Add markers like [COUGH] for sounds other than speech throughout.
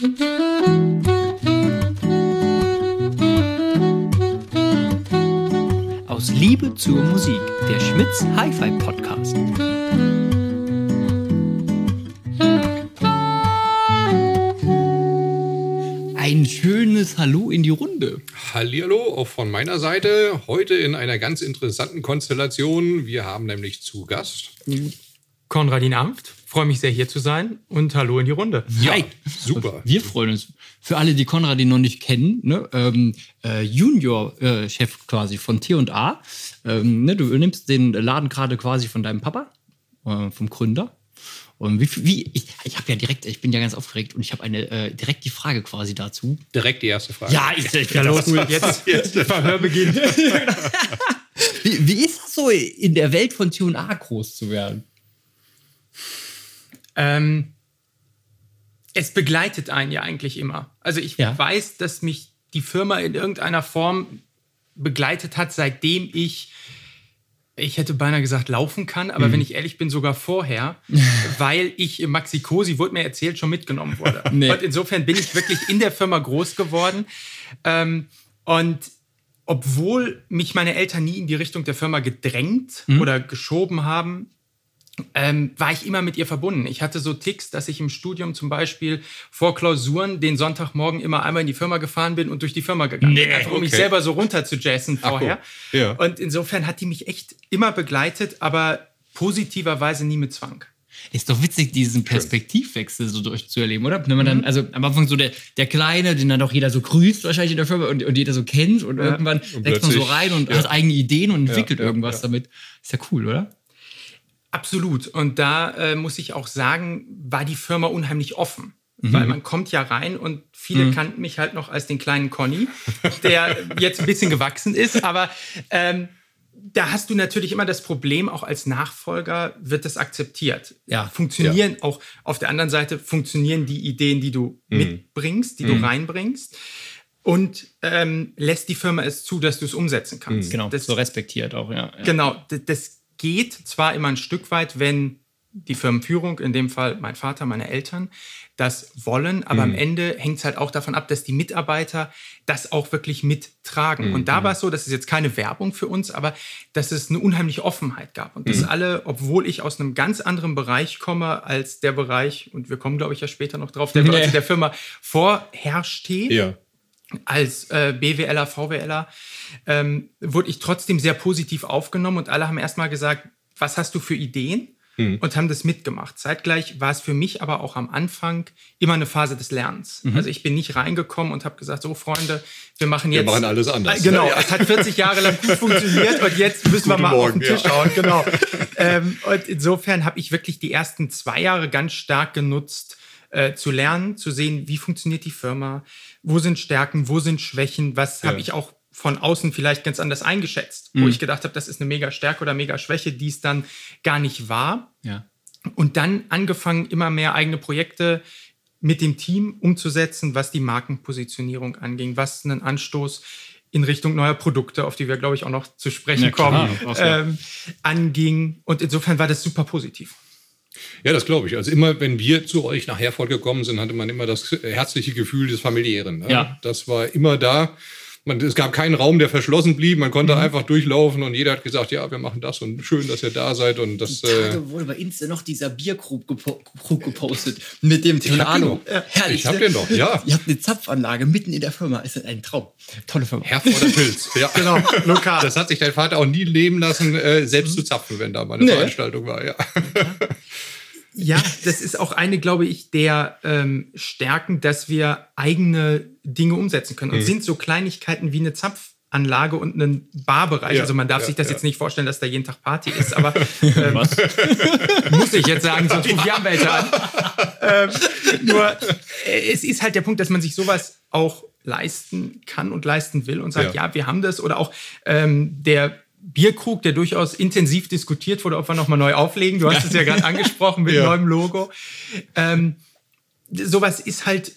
Aus Liebe zur Musik, der Schmitz Hi-Fi Podcast. Ein schönes Hallo in die Runde. Hallihallo, auch von meiner Seite. Heute in einer ganz interessanten Konstellation. Wir haben nämlich zu Gast Konradin Amft. Freue mich sehr, hier zu sein. Und hallo in die Runde. Ja, Hi. super. Wir freuen uns. Für alle, die Konradin noch nicht kennen, ne, ähm, äh, Junior-Chef quasi von T&A. Ähm, ne, du nimmst den Laden gerade quasi von deinem Papa, äh, vom Gründer. Und wie, wie ich, ich habe ja direkt, ich bin ja ganz aufgeregt und ich habe eine äh, direkt die Frage quasi dazu. Direkt die erste Frage. Ja, ich, ich Ja, [LAUGHS] los, jetzt Verhör beginnt. [LAUGHS] Wie, wie ist das so, in der Welt von T&A groß zu werden? Ähm, es begleitet einen ja eigentlich immer. Also ich Ja. weiß, dass mich die Firma in irgendeiner Form begleitet hat, seitdem ich, ich hätte beinahe gesagt, laufen kann, aber wenn ich ehrlich bin, sogar vorher, [LAUGHS] weil ich im Maxikosi, wurde mir erzählt, schon mitgenommen wurde. [LAUGHS] Nee. Und insofern bin ich wirklich in der Firma groß geworden. Ähm, und obwohl mich meine Eltern nie in die Richtung der Firma gedrängt oder geschoben haben, ähm, war ich immer mit ihr verbunden. Ich hatte so Ticks, dass ich im Studium zum Beispiel vor Klausuren den Sonntagmorgen immer einmal in die Firma gefahren bin und durch die Firma gegangen bin, Nee, einfach um mich selber so runter zu jazzen vorher. cool. Ja. Und insofern hat die mich echt immer begleitet, aber positiverweise nie mit Zwang. Ist doch witzig, diesen Perspektivwechsel so durchzuerleben, oder? Wenn man dann, also am Anfang so der, der Kleine, den dann doch jeder so grüßt, wahrscheinlich in der Firma und, und jeder so kennt und irgendwann Und wächst man so rein und ja. hat eigene Ideen und entwickelt ja, irgendwas ja. damit. Ist ja cool, oder? Absolut. Und da äh, muss ich auch sagen, war die Firma unheimlich offen. Mhm. Weil man kommt ja rein und viele kannten mich halt noch als den kleinen Conny, der jetzt ein bisschen gewachsen ist. Aber ähm, da hast du natürlich immer das Problem, auch als Nachfolger wird das akzeptiert. Ja. Funktionieren auch auf der anderen Seite, funktionieren die Ideen, die du Mhm. mitbringst, die du reinbringst. Und ähm, lässt die Firma es zu, dass du es umsetzen kannst. Genau, Das, so respektiert auch, ja. ja. Genau, d- das geht zwar immer ein Stück weit, wenn die Firmenführung, in dem Fall mein Vater, meine Eltern, das wollen, aber am Ende hängt es halt auch davon ab, dass die Mitarbeiter das auch wirklich mittragen. Und da war es so, das ist jetzt keine Werbung für uns, aber dass es eine unheimliche Offenheit gab. Und dass alle, obwohl ich aus einem ganz anderen Bereich komme als der Bereich, und wir kommen, glaube ich, ja später noch drauf, der [LAUGHS] Bereich der Firma vorherrschte, Ja. Als äh, BWLer, VWLer, ähm, wurde ich trotzdem sehr positiv aufgenommen und alle haben erstmal gesagt, was hast du für Ideen? Und haben das mitgemacht. Zeitgleich war es für mich aber auch am Anfang immer eine Phase des Lernens. Also ich bin nicht reingekommen und habe gesagt, so Freunde, wir machen jetzt... machen alles anders. Äh, Genau, Ja. es hat 40 Jahre lang gut funktioniert und jetzt müssen wir Guten mal auf Morgen, den Tisch ja. schauen. Genau. ähm, und insofern habe ich wirklich die ersten zwei Jahre ganz stark genutzt, äh, zu lernen, zu sehen, wie funktioniert die Firma, wo sind Stärken, wo sind Schwächen, was habe ich auch von außen vielleicht ganz anders eingeschätzt, wo ich gedacht habe, das ist eine mega Stärke oder mega Schwäche, die es dann gar nicht war. ja. Und dann angefangen, immer mehr eigene Projekte mit dem Team umzusetzen, was die Markenpositionierung anging, was einen Anstoß in Richtung neuer Produkte, auf die wir, glaube ich, auch noch zu sprechen Ja, kommen, ja. ähm, anging. Und insofern war das super positiv. Ja, das glaube ich. Also immer, wenn wir zu euch nach Herford gekommen sind, hatte man immer das herzliche Gefühl des Familiären. Ne? Ja. Das war immer da. Man, es gab keinen Raum, der verschlossen blieb. Man konnte Mhm. einfach durchlaufen und jeder hat gesagt, ja, wir machen das und schön, dass ihr da seid. Und das, äh, Tage wurde bei Insta noch dieser Bierkrug gepo gepostet mit dem. Herrlich, Ich hab ne? den noch, ja. Ihr habt eine Zapfanlage mitten in der Firma. Ist ein Traum. Tolle Firma. Herforder Pilz. Ja. [LAUGHS] Genau, lokal. Das hat sich dein Vater auch nie leben lassen, äh, selbst zu zapfen, wenn da mal eine Nee. Veranstaltung war. Ja. Ja, das ist auch eine, glaube ich, der ähm, Stärken, dass wir eigene Dinge umsetzen können. Mhm. Und sind so Kleinigkeiten wie eine Zapfanlage und ein Barbereich. Ja, also man darf ja, sich das ja. jetzt nicht vorstellen, dass da jeden Tag Party ist, aber [LAUGHS] ähm, [LAUGHS] muss ich jetzt sagen, sonst rufe ich Anwälte an. ähm, nur äh, es ist halt der Punkt, dass man sich sowas auch leisten kann und leisten will und sagt, Ja. ja, wir haben das. Oder auch ähm, der Bierkrug, der durchaus intensiv diskutiert wurde, ob wir nochmal neu auflegen. Du hast es ja gerade [LAUGHS] angesprochen mit Ja. neuem Logo. Ähm, sowas ist halt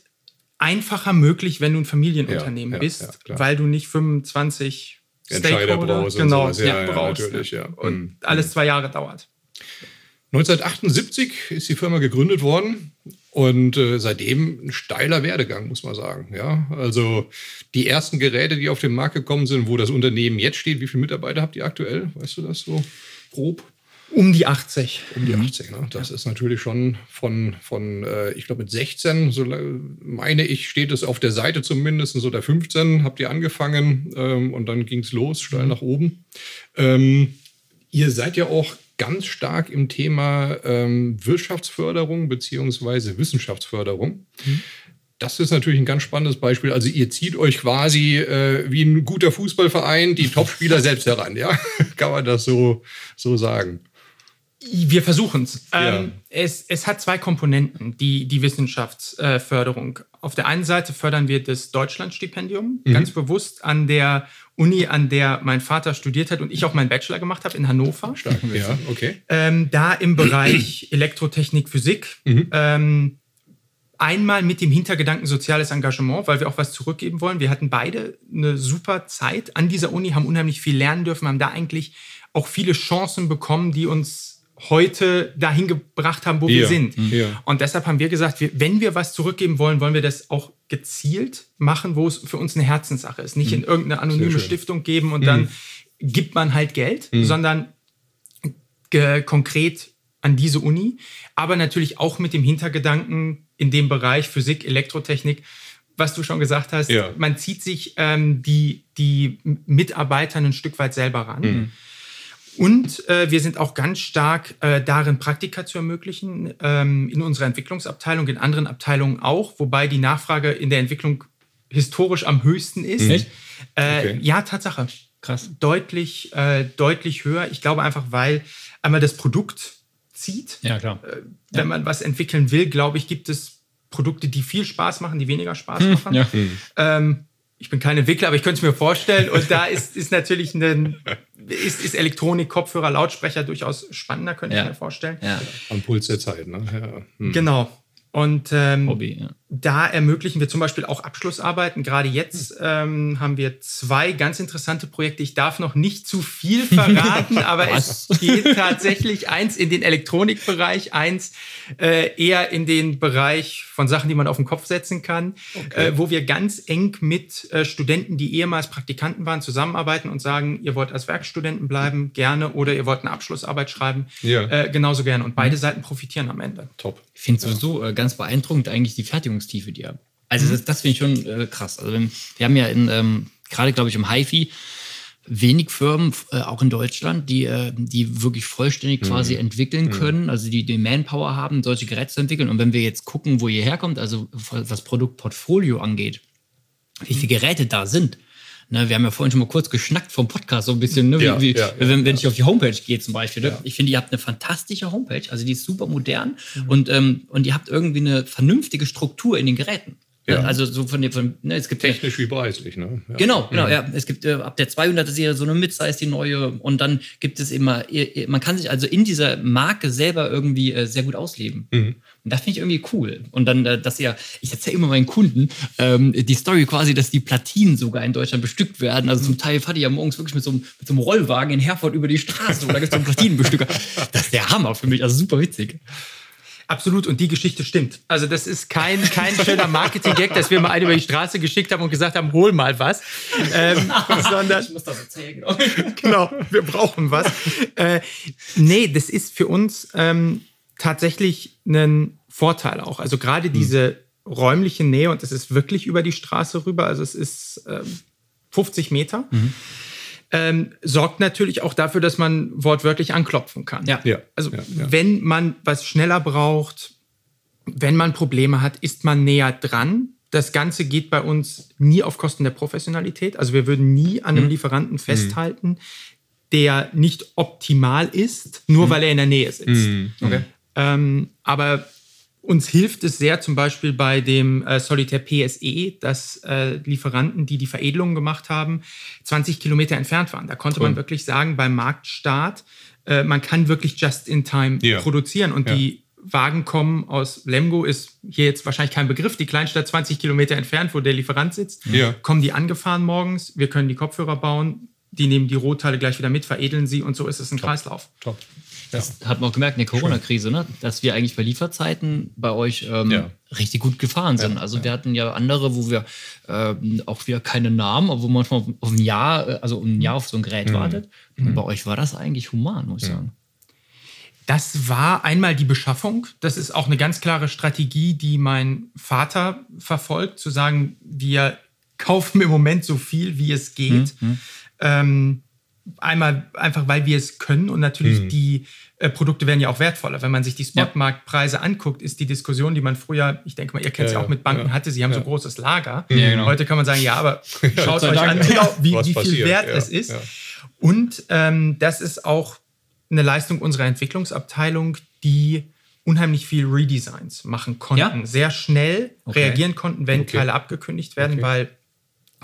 einfacher möglich, wenn du ein Familienunternehmen Ja, ja, bist, weil du nicht 25 Entscheider Stakeholder brauchst und genau. Ja, brauchst. natürlich, ja. Und Mhm. alles zwei Jahre dauert. 1978 ist die Firma gegründet worden und äh, seitdem ein steiler Werdegang, muss man sagen. Ja, also die ersten Geräte, die auf den Markt gekommen sind, wo das Unternehmen jetzt steht, wie viele Mitarbeiter habt ihr aktuell? Weißt du das so grob? Um die 80. Um die 80, ne? Das ja. ist natürlich schon von, von äh, ich glaube mit 16, so meine ich, steht es auf der Seite zumindest, so der 15 habt ihr angefangen ähm, und dann ging es los, steil mhm. nach oben. Ähm, ihr seid ja auch ganz stark im Thema ähm, Wirtschaftsförderung beziehungsweise Wissenschaftsförderung. Mhm. Das ist natürlich ein ganz spannendes Beispiel. Also ihr zieht euch quasi äh, wie ein guter Fußballverein die Topspieler [LAUGHS] selbst heran, ja? Kann man das so, so sagen? Wir versuchen ja. ähm, es. Es hat zwei Komponenten, die, die Wissenschaftsförderung. Auf der einen Seite fördern wir das Deutschlandstipendium, mhm. ganz bewusst an der Uni, an der mein Vater studiert hat und ich auch meinen Bachelor gemacht habe in Hannover. Stark, ja, okay. Ähm, da im Bereich [CLEARS THROAT] Elektrotechnik, Physik. Mhm. Ähm, einmal mit dem Hintergedanken soziales Engagement, weil wir auch was zurückgeben wollen. Wir hatten beide eine super Zeit an dieser Uni, haben unheimlich viel lernen dürfen, haben da eigentlich auch viele Chancen bekommen, die uns heute dahin gebracht haben, wo ja. wir sind. Ja. Und deshalb haben wir gesagt, wir, wenn wir was zurückgeben wollen, wollen wir das auch gezielt machen, wo es für uns eine Herzenssache ist. Nicht mhm. in irgendeine anonyme Stiftung geben und mhm. dann gibt man halt Geld, mhm. sondern konkret an diese Uni, aber natürlich auch mit dem Hintergedanken in dem Bereich Physik, Elektrotechnik, was du schon gesagt hast, ja. man zieht sich ähm, die, die Mitarbeiter ein Stück weit selber ran. Und äh, wir sind auch ganz stark äh, darin, Praktika zu ermöglichen, ähm, in unserer Entwicklungsabteilung, in anderen Abteilungen auch, wobei die Nachfrage in der Entwicklung historisch am höchsten ist. Echt? Äh, okay. Ja, Tatsache. Krass. Deutlich, äh, deutlich höher. Ich glaube einfach, weil einmal das Produkt zieht. Ja, klar. Äh, wenn ja. man was entwickeln will, glaube ich, gibt es Produkte, die viel Spaß machen, die weniger Spaß hm, machen. Ja. Ähm, ich bin kein Entwickler, aber ich könnte es mir vorstellen. Und da ist, ist natürlich ein, ist, ist Elektronik, Kopfhörer, Lautsprecher durchaus spannender, könnte ja. ich mir vorstellen. Ja. Am Puls der Zeit, ne? Ja. Hm. Genau. Und ähm, Hobby, ja. Da ermöglichen wir zum Beispiel auch Abschlussarbeiten. Gerade jetzt ähm, haben wir zwei ganz interessante Projekte. Ich darf noch nicht zu viel [LAUGHS] verraten, aber es geht tatsächlich eins in den Elektronikbereich, eins äh, eher in den Bereich von Sachen, die man auf den Kopf setzen kann, okay. äh, wo wir ganz eng mit äh, Studenten, die ehemals Praktikanten waren, zusammenarbeiten und sagen, ihr wollt als Werkstudenten bleiben, gerne, oder ihr wollt eine Abschlussarbeit schreiben, ja. äh, genauso gerne. Und beide mhm. Seiten profitieren am Ende. Top. Ich finde sowieso äh, ganz beeindruckend eigentlich die Fertigungstiefe, die habt. Also mhm. das, das finde ich schon äh, krass. Also wir haben ja in, ähm, gerade glaube ich im HiFi, wenig Firmen, äh, auch in Deutschland, die, äh, die wirklich vollständig mhm. quasi entwickeln mhm. können, also die die Manpower haben, solche Geräte zu entwickeln. Und wenn wir jetzt gucken, wo ihr herkommt, also was Produktportfolio angeht, wie viele Geräte da sind, Ne, wir haben ja vorhin schon mal kurz geschnackt vom Podcast, so ein bisschen, ne, ja, wie, ja, wenn, wenn ich auf die Homepage gehe zum Beispiel. Ne? Ich finde, ihr habt eine fantastische Homepage, also die ist super modern mhm. und, ähm, und ihr habt irgendwie eine vernünftige Struktur in den Geräten. Ja. Also so von dem, von, ne, es gibt technisch wie preislich, ne? Ja. Genau, genau, ja. Es gibt äh, ab der 200er Serie so eine Midsize, die neue, und dann gibt es immer, man kann sich also in dieser Marke selber irgendwie äh, sehr gut ausleben. Mhm. Und das finde ich irgendwie cool. Und dann, äh, dass ihr, ich erzähle immer meinen Kunden ähm, die Story quasi, dass die Platinen sogar in Deutschland bestückt werden. Also zum Teil fahrt ihr ja morgens wirklich mit so, einem, mit so einem Rollwagen in Herford über die Straße und da gibt es so einen Platinenbestücker. Das ist der Hammer für mich, also super witzig. Absolut, und die Geschichte stimmt. Also das ist kein, kein schöner Marketing-Gag, dass wir mal einen über die Straße geschickt haben und gesagt haben, hol mal was. Ähm, [LAUGHS] sondern, ich muss das erzählen, genau. [LAUGHS] genau, wir brauchen was. Äh, nee, das ist für uns ähm, tatsächlich ein Vorteil auch. Also gerade hm. diese räumliche Nähe, und das ist wirklich über die Straße rüber, also es ist ähm, 50 Meter. Mhm ähm, sorgt natürlich auch dafür, dass man wortwörtlich anklopfen kann. Ja. ja. Also ja, ja. wenn man was schneller braucht, wenn man Probleme hat, ist man näher dran. Das Ganze geht bei uns nie auf Kosten der Professionalität. Also wir würden nie an einem mhm. Lieferanten festhalten, der nicht optimal ist, nur mhm. weil er in der Nähe sitzt. Mhm. Okay. Ähm, aber uns hilft es sehr zum Beispiel bei dem äh, Solitaire PSE, dass äh, Lieferanten, die die Veredelung gemacht haben, 20 Kilometer entfernt waren. Da konnte cool. man wirklich sagen, beim Marktstart, äh, man kann wirklich just in time ja. produzieren und ja. die Wagen kommen aus Lemgo, ist hier jetzt wahrscheinlich kein Begriff, die Kleinstadt 20 Kilometer entfernt, wo der Lieferant sitzt. Ja. Kommen die angefahren morgens, wir können die Kopfhörer bauen, die nehmen die Rohteile gleich wieder mit, veredeln sie und so ist es ein Top. Kreislauf. Top. Das hat man auch gemerkt in der Corona-Krise, ne? dass wir eigentlich bei Lieferzeiten bei euch ähm, Ja. richtig gut gefahren sind. also wir hatten ja andere, wo wir ähm, auch wieder keine Namen, obwohl man manchmal auf ein Jahr, äh, also ein Jahr auf so ein Gerät Mhm. wartet. Und bei euch war das eigentlich human, muss ich sagen. Das war einmal die Beschaffung. Das ist auch eine ganz klare Strategie, die mein Vater verfolgt, zu sagen, wir kaufen im Moment so viel, wie es geht. Ähm, einmal einfach, weil wir es können und natürlich die äh, Produkte werden ja auch wertvoller. Wenn man sich die Spotmarktpreise anguckt, ist die Diskussion, die man früher, ich denke mal, ihr kennt es Ja, ja auch mit Banken ja, hatte, sie haben so ja. großes Lager. Ja, genau. Heute kann man sagen, ja, aber [LAUGHS] schaut euch Dank. an, wie, wie viel passiert, wert ja, es ist. ja. Und ähm, das ist auch eine Leistung unserer Entwicklungsabteilung, die unheimlich viel Redesigns machen konnten. Ja? Sehr schnell Okay. reagieren konnten, wenn Okay. Teile abgekündigt werden, Okay. weil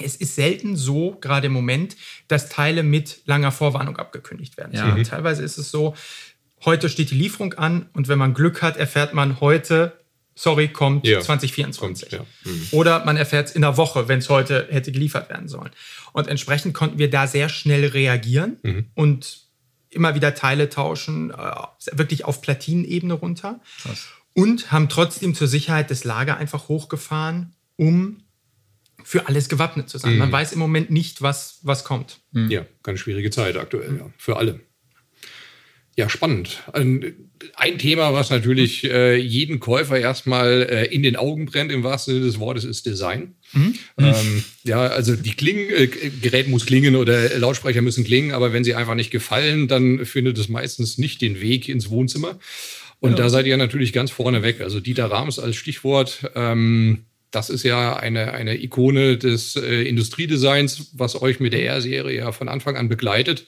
es ist selten so, gerade im Moment, dass Teile mit langer Vorwarnung abgekündigt werden. Ja. Mhm. Teilweise ist es so, heute steht die Lieferung an und wenn man Glück hat, erfährt man heute, sorry, kommt Ja. 2024. Kommt, ja. Mhm. Oder man erfährt es in der Woche, wenn es heute hätte geliefert werden sollen. Und entsprechend konnten wir da sehr schnell reagieren Mhm. und immer wieder Teile tauschen, äh, wirklich auf Platinenebene runter. Und haben trotzdem zur Sicherheit das Lager einfach hochgefahren, um für alles gewappnet zu sein. Mhm. Man weiß im Moment nicht, was, was kommt. Ja, ganz schwierige Zeit aktuell, ja, für alle. Ja, spannend. Ein, ein Thema, was natürlich äh, jeden Käufer erstmal äh, in den Augen brennt, im wahrsten Sinne des Wortes, ist Design. Ähm, ja, also die Klingen, äh, Gerät muss klingen oder Lautsprecher müssen klingen, aber wenn sie einfach nicht gefallen, dann findet es meistens nicht den Weg ins Wohnzimmer. Und da seid ihr natürlich ganz vorne weg. Also Dieter Rams als Stichwort. Ähm, das ist ja eine, eine Ikone des äh, Industriedesigns, was euch mit der R-Serie ja von Anfang an begleitet.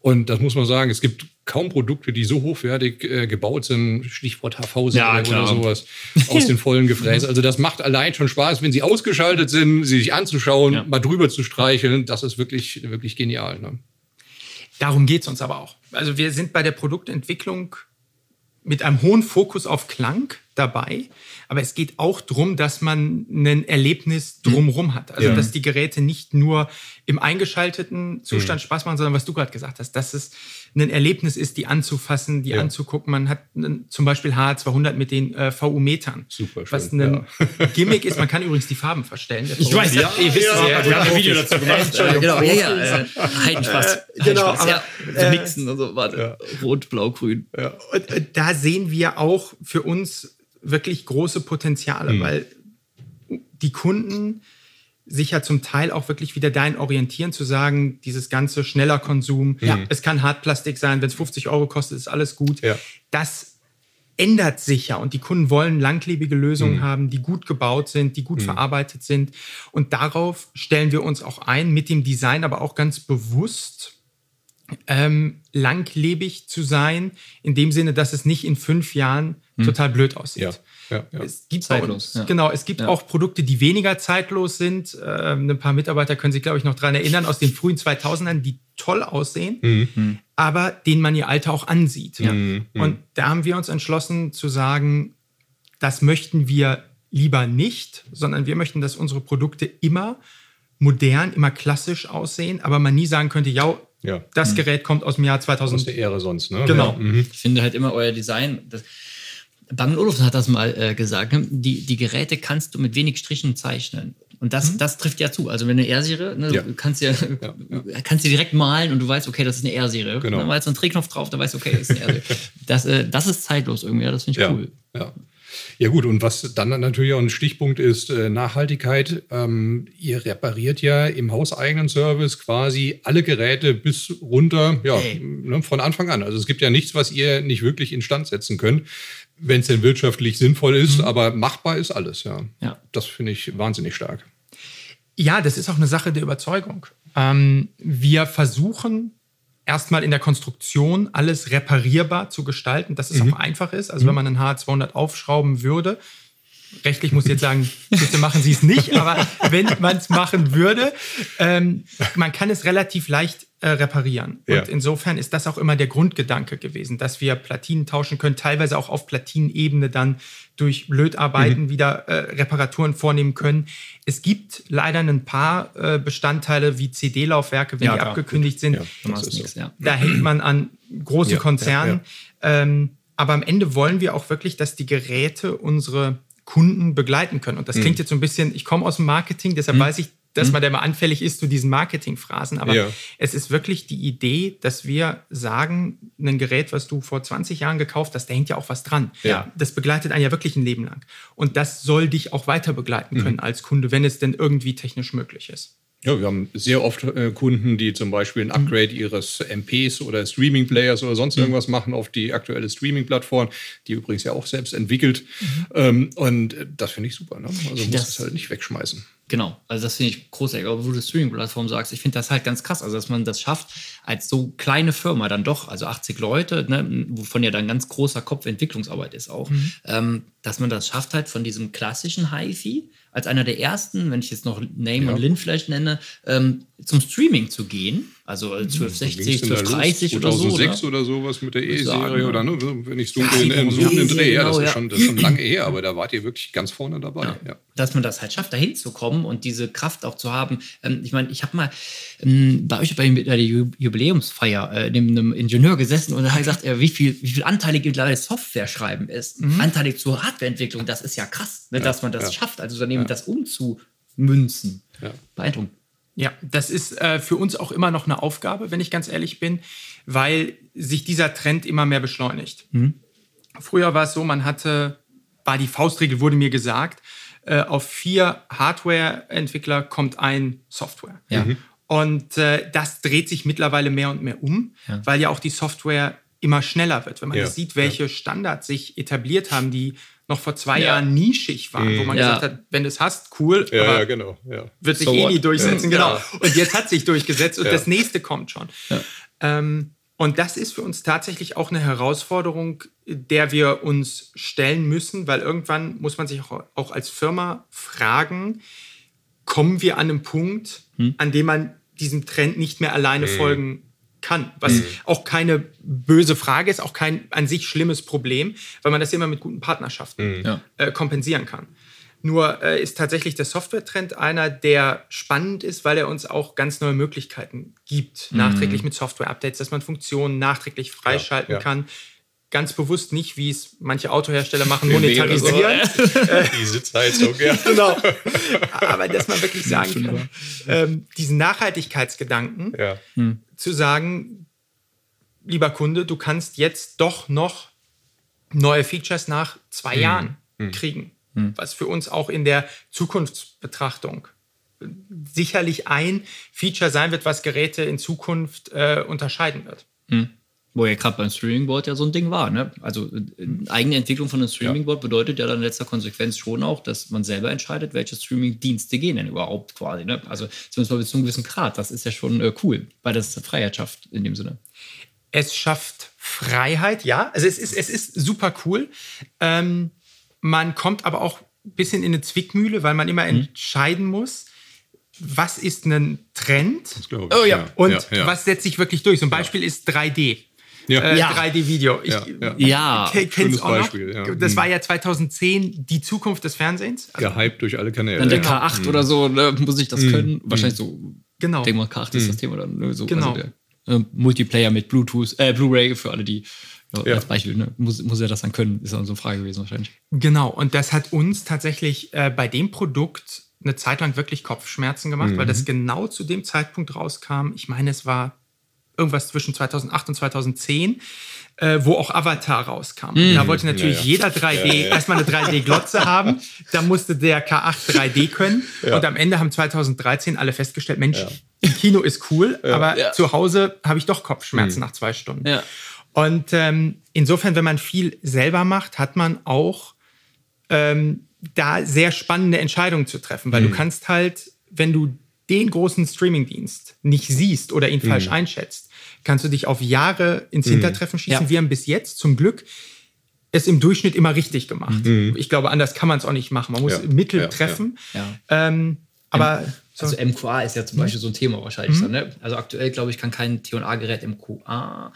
Und das muss man sagen, es gibt kaum Produkte, die so hochwertig äh, gebaut sind, Stichwort HV-Serie Ja, oder sowas, aus den vollen Gefräßen. Also das macht allein schon Spaß, wenn sie ausgeschaltet sind, sie sich anzuschauen, Ja. mal drüber zu streicheln. Das ist wirklich, wirklich genial. Ne? Darum geht es uns aber auch. Also wir sind bei der Produktentwicklung mit einem hohen Fokus auf Klang dabei, aber es geht auch darum, dass man ein Erlebnis drumherum hat. Also Ja. dass die Geräte nicht nur im eingeschalteten Zustand Spaß machen, sondern was du gerade gesagt hast, dass es ein Erlebnis ist, die anzufassen, die Ja. anzugucken. Man hat einen, zum Beispiel H200 mit den äh, VU-Metern. Super schön, Was ein Gimmick ist, man kann übrigens die Farben verstellen. Ich weiß, VU-Meter. ja, ihr wisst es ja, wir haben ein Video dazu gemacht. Äh, genau, ja, ja, äh, Heidenspaß. genau, Heidenspaß, ja. äh, Mixen und so, warte. Rot, Blau, Grün. Und äh, da sehen wir auch für uns wirklich große Potenziale, weil die Kunden sich ja zum Teil auch wirklich wieder dahin orientieren, zu sagen, dieses ganze schneller Konsum, ja, es kann Hartplastik sein, wenn es 50 Euro kostet, ist alles gut. Ja. Das ändert sich ja und die Kunden wollen langlebige Lösungen haben, die gut gebaut sind, die gut verarbeitet sind. Und darauf stellen wir uns auch ein, mit dem Design aber auch ganz bewusst ähm, langlebig zu sein, in dem Sinne, dass es nicht in fünf Jahren total blöd aussieht. Ja, ja, ja. Es gibt Zeitlos, Auch, ja. Genau, es gibt Ja. auch Produkte, die weniger zeitlos sind. Ähm, ein paar Mitarbeiter können sich, glaube ich, noch daran erinnern, aus den frühen 2000ern, die toll aussehen, Mhm. aber denen man ihr Alter auch ansieht. Mhm. Und da haben wir uns entschlossen zu sagen, das möchten wir lieber nicht, sondern wir möchten, dass unsere Produkte immer modern, immer klassisch aussehen, aber man nie sagen könnte, ja, Ja. das Gerät kommt aus dem Jahr Aus 2000. der Ehre sonst, ne? Genau. Ja. Mhm. Ich finde halt immer euer Design. Das, Bang Olufsen hat das mal äh, gesagt. Ne? Die, die Geräte kannst du mit wenig Strichen zeichnen. Und das, das trifft ja zu. Also wenn eine R-Serie, ne, Ja. du kannst ja, [LAUGHS] kannst du direkt malen und du weißt, okay, das ist eine R-Serie. Genau. Dann war jetzt ein Drehknopf drauf, da weißt du, okay, das ist eine R-Serie. [LAUGHS] das, äh, das ist zeitlos irgendwie, ja, das finde ich Ja, cool. ja. Ja gut, und was dann natürlich auch ein Stichpunkt ist, äh, Nachhaltigkeit. Ähm, ihr repariert ja im hauseigenen Service quasi alle Geräte bis runter, ja, Hey. ne, von Anfang an. Also es gibt ja nichts, was ihr nicht wirklich instand setzen könnt, wenn es denn wirtschaftlich sinnvoll ist, aber machbar ist alles, ja. Ja. Das finde ich wahnsinnig stark. Ja, das ist auch eine Sache der Überzeugung. Ähm, wir versuchen erstmal in der Konstruktion alles reparierbar zu gestalten, dass es auch einfach ist. Also wenn man einen H200 aufschrauben würde, rechtlich muss ich jetzt sagen, bitte machen Sie es nicht, aber wenn man es machen würde, ähm, man kann es relativ leicht äh, reparieren. Ja. Und insofern ist das auch immer der Grundgedanke gewesen, dass wir Platinen tauschen können, teilweise auch auf Platinenebene dann durch Lötarbeiten wieder äh, Reparaturen vornehmen können. Es gibt leider ein paar äh, Bestandteile wie CD-Laufwerke, wenn Ja, die klar, abgekündigt sind. Ja, nichts, so. ja. Da hängt man an großen Ja, Konzernen. Ähm, aber am Ende wollen wir auch wirklich, dass die Geräte unsere Kunden begleiten können. Und das klingt jetzt so ein bisschen, ich komme aus dem Marketing, deshalb weiß ich, dass man da immer anfällig ist zu diesen Marketingphrasen. Aber Ja. es ist wirklich die Idee, dass wir sagen, ein Gerät, was du vor 20 Jahren gekauft hast, da hängt ja auch was dran. Ja. Das begleitet einen ja wirklich ein Leben lang. Und das soll dich auch weiter begleiten können als Kunde, wenn es denn irgendwie technisch möglich ist. Ja, wir haben sehr oft äh, Kunden, die zum Beispiel ein Upgrade ihres MPs oder Streaming-Players oder sonst irgendwas machen auf die aktuelle Streaming-Plattform, die übrigens ja auch selbst entwickelt. Ähm, und das finde ich super. Ne? Also muss Das- es halt nicht wegschmeißen. Genau, also das finde ich großartig. Aber wo du Streaming-Plattform sagst, ich finde das halt ganz krass, also dass man das schafft, als so kleine Firma dann doch, also 80 Leute, ne, wovon ja dann ganz großer Kopf Entwicklungsarbeit ist auch, ähm, dass man das schafft halt von diesem klassischen HiFi als einer der ersten, wenn ich jetzt noch Name und Lin vielleicht nenne, ähm, zum Streaming zu gehen, also 1260, Ging's denn da los? 1230 oder so. 2006 Ne? oder sowas mit der E-Serie ja. oder ne, wenn ich so Ja, in, in so einen E-Serie, Dreh, ja, das, genau, ist ja. schon, das ist schon [LAUGHS] lange her, aber da wart ihr wirklich ganz vorne dabei. Ja. dass man das halt schafft, da hinzukommen und diese Kraft auch zu haben. Ähm, ich meine, ich habe mal bei euch bei der Ju- Jubiläumsfeier äh, neben einem Ingenieur gesessen und er hat gesagt, äh, wie viel, wie viel anteilig mittlerweile Software schreiben ist. Anteilig zur Hardwareentwicklung, das ist ja krass, ne, dass man das ja. schafft, als Unternehmen das umzumünzen. Ja. Beeindruckend. Ja, das ist äh, für uns auch immer noch eine Aufgabe, wenn ich ganz ehrlich bin, weil sich dieser Trend immer mehr beschleunigt. Früher war es so, man hatte, war die Faustregel, wurde mir gesagt, äh, auf vier Hardware-Entwickler kommt ein Software. Ja. Und äh, das dreht sich mittlerweile mehr und mehr um, weil ja auch die Software immer schneller wird. Wenn man Ja, jetzt sieht, welche Standards sich etabliert haben, die noch vor zwei Ja. Jahren nischig waren, wo man Ja. gesagt hat, wenn du es hast, cool, Ja, aber ja, genau. Ja. wird sich So eh nie durchsetzen, Ja. genau. Ja. Und jetzt hat sich durchgesetzt und Ja. das nächste kommt schon. Ähm, und das ist für uns tatsächlich auch eine Herausforderung, der wir uns stellen müssen, weil irgendwann muss man sich auch, auch als Firma fragen, kommen wir an einen Punkt, Hm. an dem man diesem Trend nicht mehr alleine folgen kann. Was auch keine böse Frage ist, auch kein an sich schlimmes Problem, weil man das immer mit guten Partnerschaften Ja. äh, kompensieren kann. Nur äh, ist tatsächlich der Software-Trend einer, der spannend ist, weil er uns auch ganz neue Möglichkeiten gibt, nachträglich mit Software-Updates, dass man Funktionen nachträglich freischalten ja. kann. Ganz bewusst nicht, wie es manche Autohersteller machen, [LAUGHS] monetarisieren. [LAUGHS] Die Sitzheizung, ja. genau. Aber dass man wirklich sagen kann, ähm, diesen Nachhaltigkeitsgedanken ja. zu sagen, lieber Kunde, du kannst jetzt doch noch neue Features nach zwei Jahren kriegen. Was für uns auch in der Zukunftsbetrachtung sicherlich ein Feature sein wird, was Geräte in Zukunft äh, unterscheiden wird. Wo ja gerade beim Streaming-Board ja so ein Ding war. Ne? Also äh, eigene Entwicklung von einem Streaming-Board bedeutet ja dann in letzter Konsequenz schon auch, dass man selber entscheidet, welche Streaming-Dienste gehen denn überhaupt quasi. Ne? Also zumindest mal bis zu einem gewissen Grad. Das ist ja schon äh, cool, weil das Freiheit schafft in dem Sinne. Es schafft Freiheit, ja. Also es ist, es ist super cool. Ähm, man kommt aber auch ein bisschen in eine Zwickmühle, weil man immer entscheiden muss, was ist ein Trend ich, oh, ja. ja. und Ja, ja. was setzt sich wirklich durch. So ein Beispiel ist 3D. Ja. Äh, Ja. 3D-Video. Ich Ja, ja. Schönes. Beispiel, ja. Das war ja 2010 die Zukunft des Fernsehens. Also, Gehypt durch alle Kanäle. Dann der ja. K8 oder so, ne, muss ich das können? Wahrscheinlich so. Genau. Denke mal, K8 ist das Thema dann. Ne, so, Genau. Also der, äh, Multiplayer mit Bluetooth, äh, Blu-ray für alle, die ja, als Beispiel, ne, muss, muss er das dann können? Ist dann so eine Frage gewesen wahrscheinlich. Genau, und das hat uns tatsächlich äh, bei dem Produkt eine Zeit lang wirklich Kopfschmerzen gemacht, weil das genau zu dem Zeitpunkt rauskam. Ich meine, es war irgendwas zwischen 2008 und 2010, äh, wo auch Avatar rauskam. Da wollte natürlich Ja, ja. jeder 3D erstmal eine 3D-Glotze haben. Da musste der K8 3D können. Und am Ende haben 2013 alle festgestellt, Mensch, Kino ist cool, aber Ja. zu Hause habe ich doch Kopfschmerzen nach zwei Stunden. Ja. Und ähm, insofern, wenn man viel selber macht, hat man auch ähm, da sehr spannende Entscheidungen zu treffen, weil du kannst halt, wenn du den großen Streamingdienst nicht siehst oder ihn falsch einschätzt, kannst du dich auf Jahre ins Hintertreffen schießen. Ja. Wir haben bis jetzt zum Glück es im Durchschnitt immer richtig gemacht. Ich glaube, anders kann man es auch nicht machen. Man muss Ja. Mittel Ja, treffen. Ja. Ähm, aber so, Also MQA ist ja zum Beispiel so ein Thema wahrscheinlich. Dann, ne? Also aktuell, glaube ich, kann kein T&A-Gerät MQA.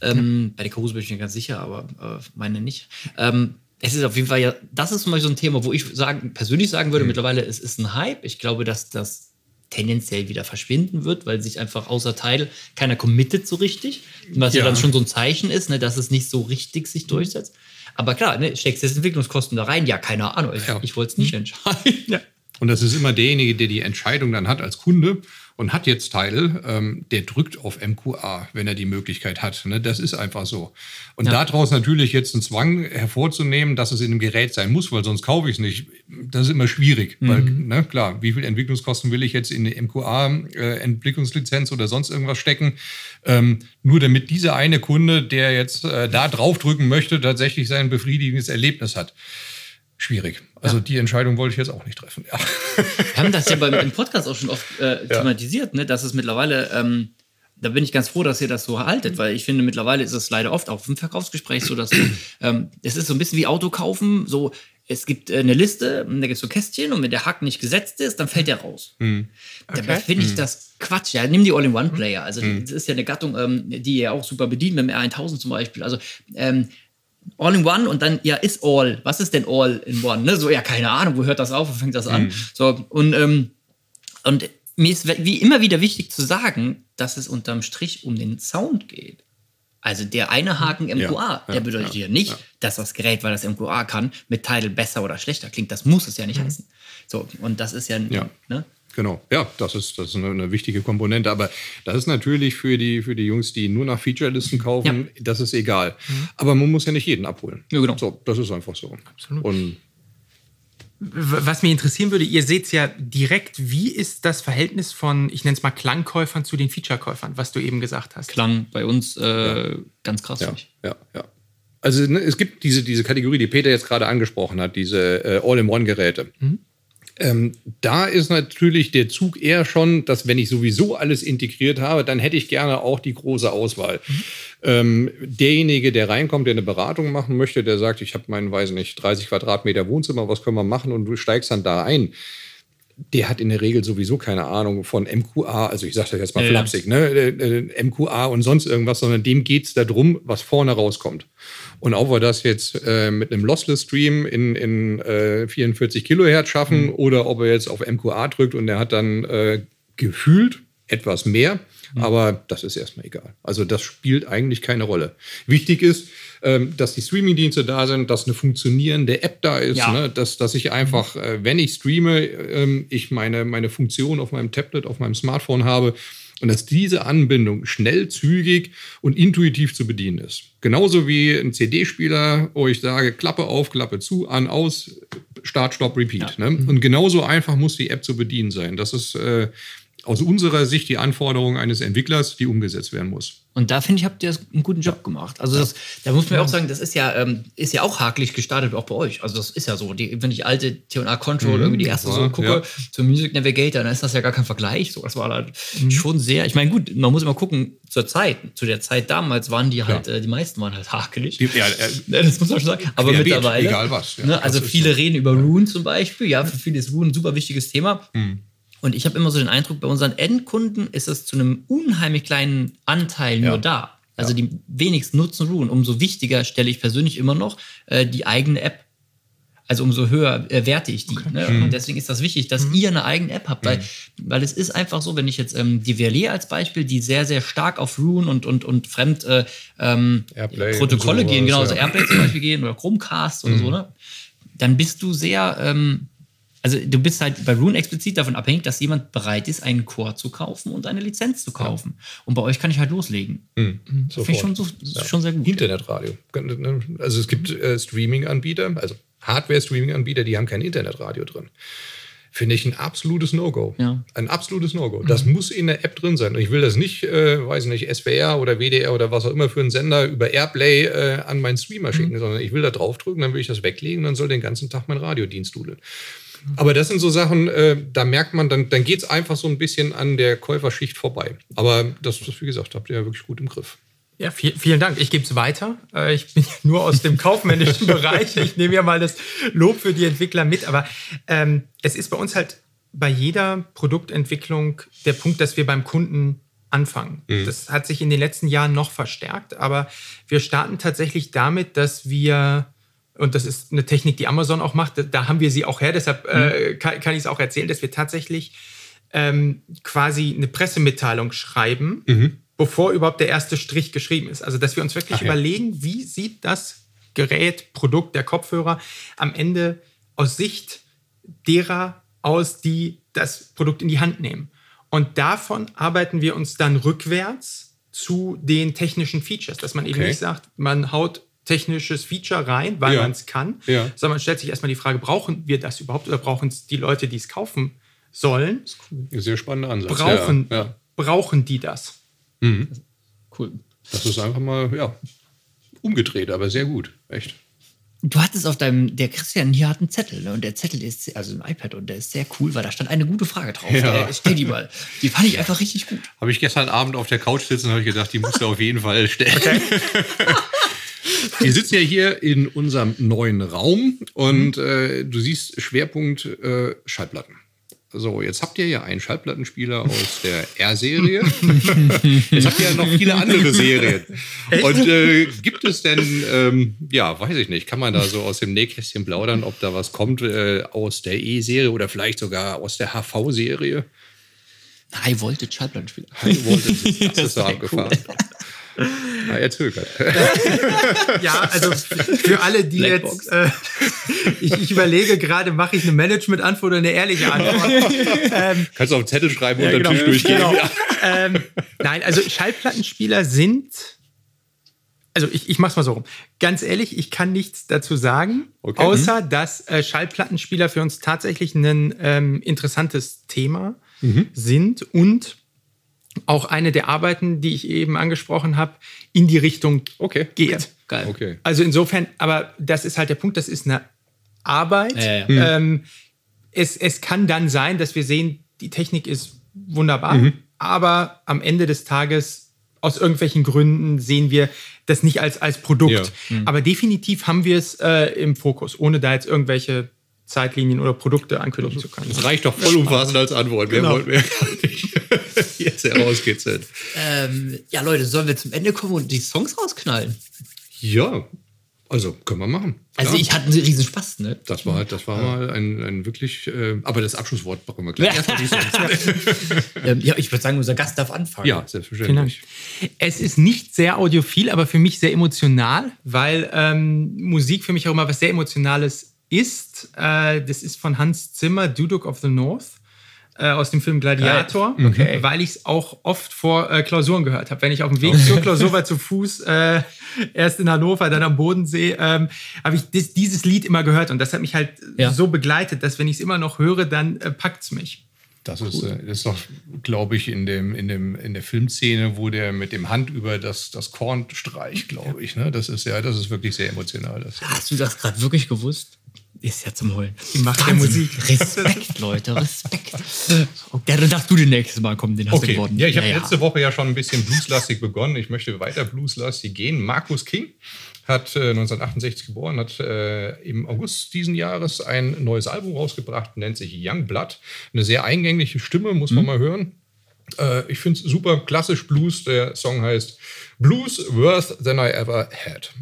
Ähm, Bei der Karus bin ich mir ganz sicher, aber äh, meine nicht. Ähm, es ist auf jeden Fall ja, das ist zum Beispiel so ein Thema, wo ich sagen, persönlich sagen würde, mittlerweile es ist ein Hype. Ich glaube, dass das tendenziell wieder verschwinden wird, weil sich einfach außer Teil keiner committet so richtig. Was ja, Ja. dann schon so ein Zeichen ist, ne, dass es nicht so richtig sich durchsetzt. Aber klar, ne, steckst jetzt Entwicklungskosten da rein? Ja, keine Ahnung. Ich, Ja. ich wollte es nicht entscheiden. [LAUGHS] Ja. Und das ist immer derjenige, der die Entscheidung dann hat als Kunde und hat jetzt Teile, ähm, der drückt auf MQA, wenn er die Möglichkeit hat. Ne? Das ist einfach so. Und Ja. daraus natürlich jetzt einen Zwang hervorzunehmen, dass es in einem Gerät sein muss, weil sonst kaufe ich es nicht, das ist immer schwierig. Weil, ne, klar, wie viel Entwicklungskosten will ich jetzt in eine MQA-Entwicklungslizenz oder sonst irgendwas stecken? Ähm, nur damit dieser eine Kunde, der jetzt äh, da draufdrücken möchte, tatsächlich sein befriedigendes Erlebnis hat. Schwierig. Also die Entscheidung wollte ich jetzt auch nicht treffen. Ja. Wir haben das ja beim, im Podcast auch schon oft äh, thematisiert, ne, dass es mittlerweile, ähm, da bin ich ganz froh, dass ihr das so haltet, weil ich finde, mittlerweile ist es leider oft auch im Verkaufsgespräch so, dass du, [CLEARS THROAT] ähm, es ist so ein bisschen wie Auto kaufen, so, es gibt äh, eine Liste, da gibt es so Kästchen und wenn der Haken nicht gesetzt ist, dann fällt der raus. Dabei finde ich das Quatsch. Ja, nimm die All-in-One-Player. Also, das ist ja eine Gattung, ähm, die ihr auch super bedient mit dem R1000 zum Beispiel. Also, ähm, All-in-One und dann, ja, ist All. Was ist denn All-in-One? Ne? So, ja, keine Ahnung, wo hört das auf, wo fängt das an? So, und, ähm, und mir ist wie immer wieder wichtig zu sagen, dass es unterm Strich um den Sound geht. Also der eine Haken MQA, der ja, bedeutet ja, ja nicht, dass das Gerät, weil das MQA kann, mit Tidal besser oder schlechter klingt. Das muss es ja nicht heißen. So, und das ist ja, Ja. ne? Genau, ja, das ist, das ist eine, eine wichtige Komponente. Aber das ist natürlich für die, für die Jungs, die nur nach Feature-Listen kaufen, das ist egal. Aber man muss ja nicht jeden abholen. Ja, genau. So, das ist einfach so. Absolut. Und Was mich interessieren würde, ihr seht ja direkt, wie ist das Verhältnis von, ich nenne es mal Klangkäufern zu den Featurekäufern, was du eben gesagt hast? Klang bei uns äh, ganz krass. ja, ja, ja. Also ne, es gibt diese, diese Kategorie, die Peter jetzt gerade angesprochen hat, diese äh, All-in-One-Geräte. Ähm, da ist natürlich der Zug eher schon, dass wenn ich sowieso alles integriert habe, dann hätte ich gerne auch die große Auswahl. Ähm, derjenige, der reinkommt, der eine Beratung machen möchte, der sagt, ich habe meinen, weiß nicht, 30 Quadratmeter Wohnzimmer, was können wir machen? Und du steigst dann da ein. Der hat in der Regel sowieso keine Ahnung von MQA, also ich sage das jetzt mal Ja, flapsig, ne? äh, äh, MQA und sonst irgendwas, sondern dem geht es darum, was vorne rauskommt. Und ob wir das jetzt äh, mit einem Lossless-Stream in, in äh, 44 Kilohertz schaffen oder ob er jetzt auf MQA drückt und er hat dann äh, gefühlt etwas mehr, aber das ist erstmal egal. Also das spielt eigentlich keine Rolle. Wichtig ist, ähm, dass die Streaming-Dienste da sind, dass eine funktionierende App da ist, Ja. ne? dass, dass ich einfach, äh, wenn ich streame, ähm, ich meine, meine Funktion auf meinem Tablet, auf meinem Smartphone habe und dass diese Anbindung schnell, zügig und intuitiv zu bedienen ist. Genauso wie ein CD-Spieler, wo ich sage, Klappe auf, Klappe zu, an, aus, Start, Stopp, Repeat. Ne? Und genauso einfach muss die App zu bedienen sein. Das ist äh, aus unserer Sicht die Anforderung eines Entwicklers, die umgesetzt werden muss. Und da finde ich, habt ihr einen guten Job gemacht. Also das, da muss man ja auch sagen, das ist ja, ähm, ist ja auch hakelig gestartet, auch bei euch. Also das ist ja so. Die, wenn ich alte T&A Control irgendwie die erste ja, so gucke, ja. zum Music Navigator, dann ist das ja gar kein Vergleich. So, das war halt schon sehr, ich meine, gut, man muss immer gucken, zur Zeit, zu der Zeit damals waren die halt, äh, die meisten waren halt hakelig. Die- ja, äh, [LAUGHS] das muss man schon sagen. Aber mittlerweile. egal was, ja, ne, also viele so. reden über Rune zum Beispiel. Ja, für viele ist Rune ein super wichtiges Thema. Hm. Und ich habe immer so den Eindruck, bei unseren Endkunden ist es zu einem unheimlich kleinen Anteil nur Ja. da. Also die wenigsten nutzen Rune. Umso wichtiger stelle ich persönlich immer noch äh, die eigene App. Also umso höher äh, werte ich die. Ne? Mhm. Und deswegen ist das wichtig, dass ihr eine eigene App habt. Weil, weil es ist einfach so, wenn ich jetzt ähm, die Verlier als Beispiel, die sehr, sehr stark auf Rune und, und, und fremd äh, ähm, Protokolle sowas, gehen, genau, also ja. Mhm. Airplay zum Beispiel gehen oder Chromecast oder so, ne? Dann bist du sehr, ähm, also du bist halt bei Rune explizit davon abhängig, dass jemand bereit ist, einen Core zu kaufen und eine Lizenz zu kaufen. Und bei euch kann ich halt loslegen. Finde ich schon, so, schon sehr gut. Internetradio. Also es gibt äh, Streaming-Anbieter, also Hardware-Streaming-Anbieter, die haben kein Internetradio drin. Finde ich ein absolutes No-Go. Ja. Ein absolutes No-Go. Das muss in der App drin sein. Und ich will das nicht, äh, weiß nicht, SWR oder WDR oder was auch immer für einen Sender über Airplay äh, an meinen Streamer schicken, sondern ich will da draufdrücken, dann will ich das weglegen, dann soll den ganzen Tag mein Radiodienst dudeln. Aber das sind so Sachen, äh, da merkt man, dann, dann geht es einfach so ein bisschen an der Käuferschicht vorbei. Aber das, wie gesagt, habt ihr ja wirklich gut im Griff. Ja, viel, vielen Dank. Ich gebe es weiter. Äh, Ich bin [LAUGHS] nur aus dem kaufmännischen [LAUGHS] Bereich. Ich nehme ja mal das Lob für die Entwickler mit. Aber ähm, es ist bei uns halt bei jeder Produktentwicklung der Punkt, dass wir beim Kunden anfangen. Das hat sich in den letzten Jahren noch verstärkt. Aber wir starten tatsächlich damit, dass wir und das ist eine Technik, die Amazon auch macht. Da- haben wir sie auch her. Deshalb äh, kann, kann ich es auch erzählen, dass wir tatsächlich ähm, quasi eine Pressemitteilung schreiben, bevor überhaupt der erste Strich geschrieben ist. Also, dass wir uns wirklich Ach ja. überlegen, wie sieht das Gerät, Produkt, der Kopfhörer am Ende aus Sicht derer aus, die das Produkt in die Hand nehmen. Und davon arbeiten wir uns dann rückwärts zu den technischen Features, dass man eben Okay. nicht sagt, man haut technisches Feature rein, weil Ja. man es kann, Ja. sondern man stellt sich erstmal die Frage, brauchen wir das überhaupt oder brauchen es die Leute, die es kaufen sollen? Sehr spannender Ansatz. Brauchen, Ja, ja. brauchen die das? Cool. Das ist einfach mal, ja, umgedreht, aber sehr gut. Echt. Du hattest auf deinem, der Christian hier hat einen Zettel, ne? Und der Zettel ist, also ein iPad, und der ist sehr cool, weil da stand eine gute Frage drauf. Ja. Äh, stell die mal. Die fand ich einfach richtig gut. Habe ich gestern Abend auf der Couch sitzen und habe ich gedacht, die musst du auf jeden Fall stellen. [LAUGHS] Wir sitzen ja hier in unserem neuen Raum und äh, du siehst Schwerpunkt äh, Schallplatten. So, jetzt habt ihr ja einen Schallplattenspieler aus der R-Serie. [LAUGHS] jetzt habt ihr ja noch viele andere Serien. Und äh, gibt es denn, ähm, ja, weiß ich nicht, kann man da so aus dem Nähkästchen plaudern, ob da was kommt äh, aus der E-Serie oder vielleicht sogar aus der HV-Serie? High Voltage Schallplattenspieler. High Voltage, das [LAUGHS] ist so abgefahren. Na, er zögert. Ja, also für alle, die Blackbox. jetzt, äh, ich, ich überlege gerade, mache ich eine Management-Antwort oder eine ehrliche Antwort? [LAUGHS] Kannst du auf den Zettel schreiben und Ja, genau. Tisch durchgehen. Genau. Ja. ähm, nein, also Schallplattenspieler sind. Also ich, ich mach's mal so rum. Ganz ehrlich, ich kann nichts dazu sagen, Okay. außer dass äh, Schallplattenspieler für uns tatsächlich ein ähm, interessantes Thema sind und auch eine der Arbeiten, die ich eben angesprochen habe, in die Richtung Okay. geht. Geil. Okay. Also insofern, aber das ist halt der Punkt, das ist eine Arbeit. Ja, ja. Ähm, es, es kann dann sein, dass wir sehen, die Technik ist wunderbar, Mhm. aber am Ende des Tages, aus irgendwelchen Gründen, sehen wir das nicht als, als Produkt. Ja. Mhm. Aber definitiv haben wir es äh, im Fokus, ohne da jetzt irgendwelche Zeitlinien oder Produkte ankündigen zu können. Das reicht doch vollumfassend als Antwort. Mehr Genau. ja gar nicht jetzt herauskitzeln. Ähm, ja, Leute, sollen wir zum Ende kommen und die Songs rausknallen? Ja, also können wir machen. Also ich hatte einen riesen Spaß, ne? Das war, das war mal ein, ein wirklich, äh, aber das Abschlusswort brauchen wir gleich. Erstmal die Songs. [LAUGHS] ähm, ja, ich würde sagen, unser Gast darf anfangen. Ja, selbstverständlich. Es ist nicht sehr audiophil, aber für mich sehr emotional, weil ähm, Musik für mich auch immer was sehr Emotionales ist. Äh, das ist von Hans Zimmer, Duduk of the North. Äh, Aus dem Film Gladiator, Okay. weil ich es auch oft vor äh, Klausuren gehört habe. Wenn ich auf dem Weg zur Klausur war, zu Fuß, äh, erst in Hannover, dann am Bodensee, ähm, habe ich dis dieses Lied immer gehört und das hat mich halt Ja. so begleitet, dass wenn ich es immer noch höre, dann äh, packt es mich. Das ist, äh, das ist doch, glaube ich, in, dem, in, dem, in der Filmszene, wo der mit dem Hand über das, das Korn streicht, glaube ich. Ne? Das ist ja, das ist wirklich sehr emotional. Das. Hast du das gerade wirklich gewusst? Ist ja zum Heulen. Die Macht der. Musik. Respekt, Leute, Respekt. Ja, dann darfst du den nächstes Mal kommen, den hast du Okay, gewonnen. ja, ich habe letzte Woche ja schon ein bisschen blueslastig begonnen. Ich möchte weiter blueslastig gehen. Markus King hat äh, 1968 geboren, hat äh, im August diesen Jahres ein neues Album rausgebracht, nennt sich Young Blood. Eine sehr eingängliche Stimme, muss man mal hören. Äh, ich finde es super klassisch Blues. Der Song heißt Blues Worth Than I Ever Had.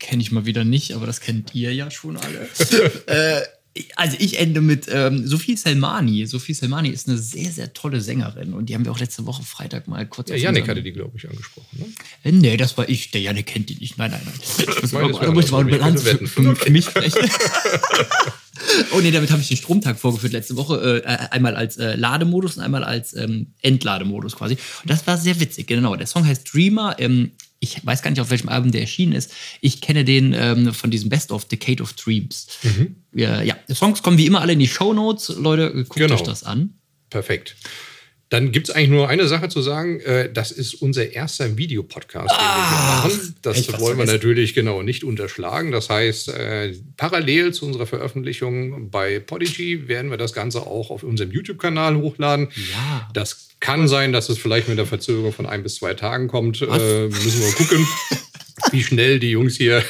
Kenne ich mal wieder nicht, aber das kennt ihr ja schon alle. [LAUGHS] äh, also ich ende mit ähm, Sophie Selmani. Sophie Selmani ist eine sehr, sehr tolle Sängerin und die haben wir auch letzte Woche Freitag mal kurz Ja, Janik hatte die, glaube ich, angesprochen. Ne? Äh, Nee, das war ich. Der Janik kennt die nicht. Nein, nein, nein. Ich muss meine, mal, da muss ich mal eine. Bilanz für, für mich [LAUGHS] sprechen. [LAUGHS] oh nee, damit habe ich den Stromtag vorgeführt letzte Woche. Äh, einmal als äh, Lademodus und einmal als ähm, Entlademodus quasi. Und das war sehr witzig, genau. Der Song heißt Dreamer. Ähm, ich weiß gar nicht, auf welchem Album der erschienen ist. Ich kenne den ähm, von diesem Best of Decade of Dreams. Ja, ja, die Songs kommen wie immer alle in die Show Notes. Leute, guckt Genau. euch das an. Perfekt. Dann gibt es eigentlich nur eine Sache zu sagen. Äh, das ist unser erster Videopodcast, den wir machen. Das wollen wir natürlich genau nicht unterschlagen. Das heißt, äh, parallel zu unserer Veröffentlichung bei Podigy werden wir das Ganze auch auf unserem YouTube-Kanal hochladen. Ja. Das kann sein, dass es vielleicht mit einer Verzögerung von ein bis zwei Tagen kommt. Äh, müssen wir mal gucken. [LAUGHS] Wie schnell die Jungs hier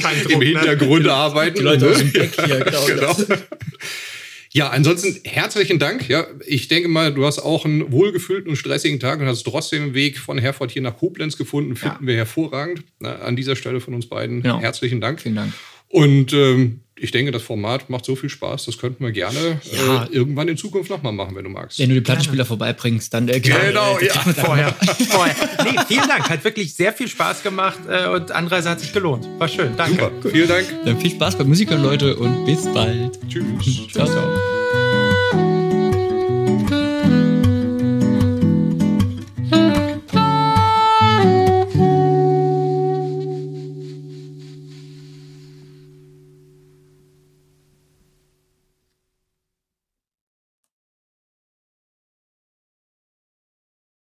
Kein im Druck, ne? Hintergrund arbeiten. Die Leute ne? aus dem Back hier, genau. genau. [LAUGHS] Ja, ansonsten herzlichen Dank. Ja, ich denke mal, du hast auch einen wohlgefüllten und stressigen Tag und hast trotzdem den Weg von Herford hier nach Koblenz gefunden. Finden Ja. wir hervorragend. Na, an dieser Stelle von uns beiden Genau. herzlichen Dank. Vielen Dank. Und ähm, ich denke, das Format macht so viel Spaß, das könnten wir gerne ja. äh, irgendwann in Zukunft nochmal machen, wenn du magst. Wenn du die Plattenspieler vorbeibringst, dann äh, Genau, äh, ja. Vorher. [LAUGHS] Vorher. Nee, vielen Dank. Hat wirklich sehr viel Spaß gemacht äh, und Anreise hat sich gelohnt. War schön. Danke. Super. Vielen Dank. Dann viel Spaß beim Musikern, Leute, und bis bald. Tschüss. ciao, ciao.